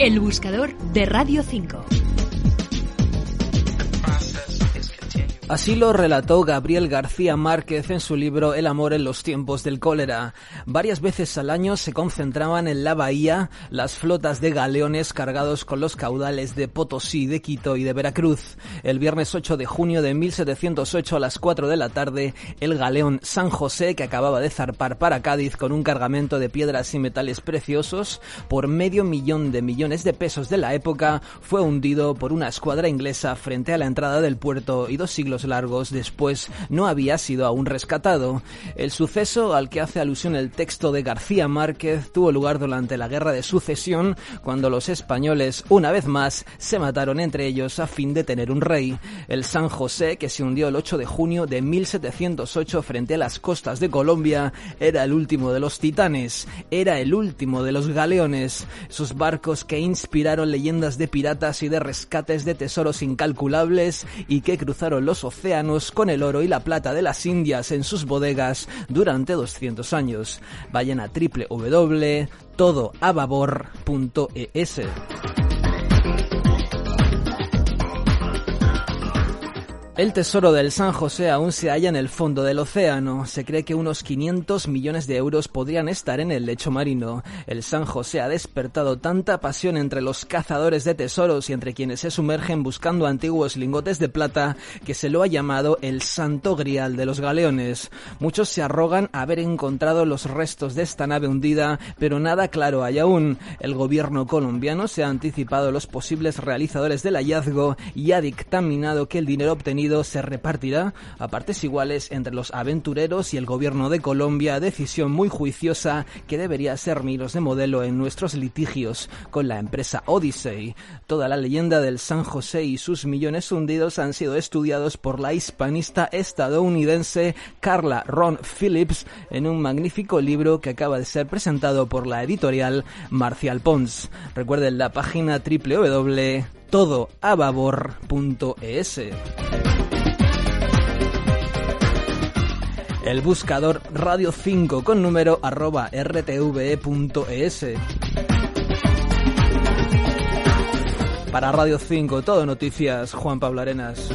El buscador de Radio 5. Así lo relató Gabriel García Márquez en su libro El amor en los tiempos del cólera. Varias veces al año se concentraban en la bahía las flotas de galeones cargados con los caudales de Potosí, de Quito y de Veracruz. El viernes 8 de junio de 1708 a las 4 de la tarde, el galeón San José, que acababa de zarpar para Cádiz con un cargamento de piedras y metales preciosos por medio millón de millones de pesos de la época, fue hundido por una escuadra inglesa frente a la entrada del puerto y dos siglos largos después no había sido aún rescatado. El suceso al que hace alusión el texto de García Márquez tuvo lugar durante la Guerra de Sucesión, cuando los españoles, una vez más, se mataron entre ellos a fin de tener un rey. El San José, que se hundió el 8 de junio de 1708 frente a las costas de Colombia, era el último de los titanes, era el último de los galeones, sus barcos que inspiraron leyendas de piratas y de rescates de tesoros incalculables y que cruzaron los océanos con el oro y la plata de las Indias en sus bodegas durante 200 años. Vayan a www.todoababor.es. El tesoro del San José aún se halla en el fondo del océano. Se cree que unos 500 millones de euros podrían estar en el lecho marino. El San José ha despertado tanta pasión entre los cazadores de tesoros y entre quienes se sumergen buscando antiguos lingotes de plata que se lo ha llamado el Santo Grial de los galeones. Muchos se arrogan haber encontrado los restos de esta nave hundida, pero nada claro hay aún. El gobierno colombiano se ha anticipado los posibles realizadores del hallazgo y ha dictaminado que el dinero obtenido se repartirá a partes iguales entre los aventureros y el gobierno de Colombia, decisión muy juiciosa que debería servirnos de modelo en nuestros litigios con la empresa Odyssey. Toda la leyenda del San José y sus millones hundidos han sido estudiados por la hispanista estadounidense Carla Ron Phillips en un magnífico libro que acaba de ser presentado por la editorial Marcial Pons. Recuerden la página www.todoababor.es. el buscador Radio 5 con número arroba rtve.es. Para Radio 5, todo noticias, Juan Pablo Arenas.